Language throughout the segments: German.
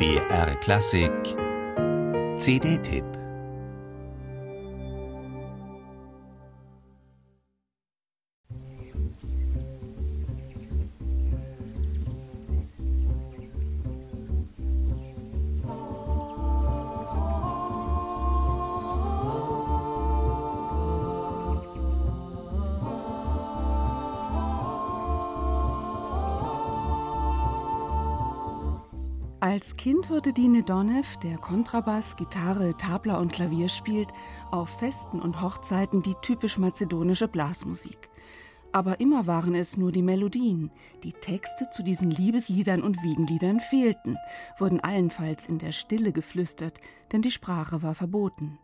BR Klassik. CD-Tipp Als Kind hörte Dine Donev, der Kontrabass, Gitarre, Tabla und Klavier spielt, auf Festen und Hochzeiten die typisch mazedonische Blasmusik. Aber immer waren es nur die Melodien. Die Texte zu diesen Liebesliedern und Wiegenliedern fehlten, wurden allenfalls in der Stille geflüstert, denn die Sprache war verboten.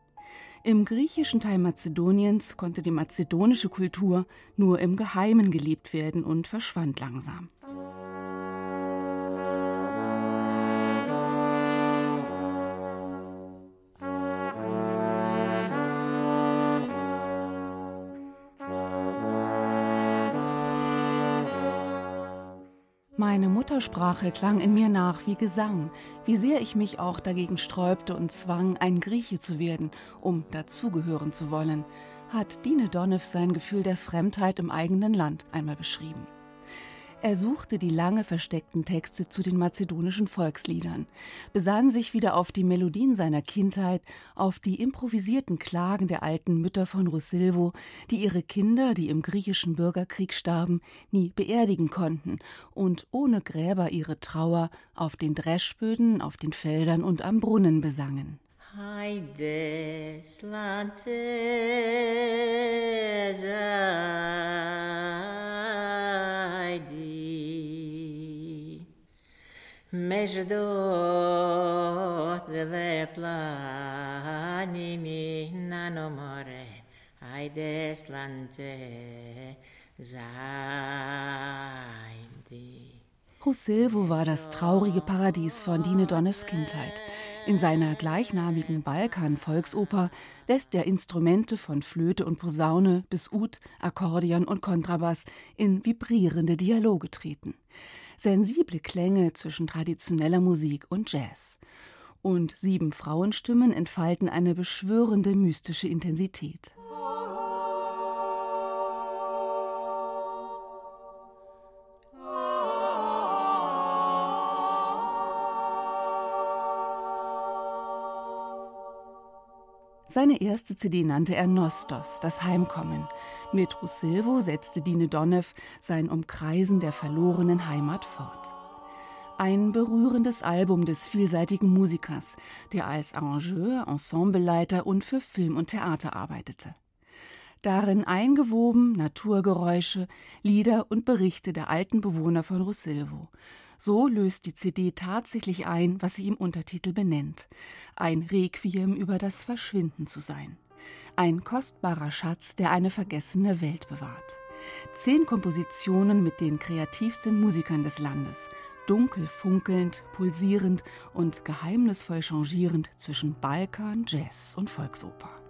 Im griechischen Teil Mazedoniens konnte die mazedonische Kultur nur im Geheimen gelebt werden und verschwand langsam. Meine Muttersprache klang in mir nach wie Gesang, wie sehr ich mich auch dagegen sträubte und zwang, ein Grieche zu werden, um dazugehören zu wollen, hat Dine Donev sein Gefühl der Fremdheit im eigenen Land einmal beschrieben. Er suchte die lange versteckten Texte zu den mazedonischen Volksliedern, besann sich wieder auf die Melodien seiner Kindheit, auf die improvisierten Klagen der alten Mütter von Russilvo, die ihre Kinder, die im griechischen Bürgerkrieg starben, nie beerdigen konnten und ohne Gräber ihre Trauer auf den Dreschböden, auf den Feldern und am Brunnen besangen. Heide, Meždot ve planimi nanomore, ajde slance Zaindi. Rosilvo war das traurige Paradies von Dine Donnes Kindheit. In seiner gleichnamigen Balkan-Volksoper lässt er Instrumente von Flöte und Posaune bis Ud, Akkordeon und Kontrabass in vibrierende Dialoge treten sensible Klänge zwischen traditioneller Musik und Jazz. Und sieben Frauenstimmen entfalten eine beschwörende mystische Intensität. Seine erste CD nannte er Nostos, das Heimkommen. Mit Russilvo setzte Dine Donev sein Umkreisen der verlorenen Heimat fort. Ein berührendes Album des vielseitigen Musikers, der als Arrangeur, Ensembleleiter und für Film und Theater arbeitete. Darin eingewoben Naturgeräusche, Lieder und Berichte der alten Bewohner von Russilvo, so löst die CD tatsächlich ein, was sie im Untertitel benennt. Ein Requiem über das Verschwinden zu sein. Ein kostbarer Schatz, der eine vergessene Welt bewahrt. Zehn Kompositionen mit den kreativsten Musikern des Landes, dunkel funkelnd, pulsierend und geheimnisvoll changierend zwischen Balkan, Jazz und Volksoper.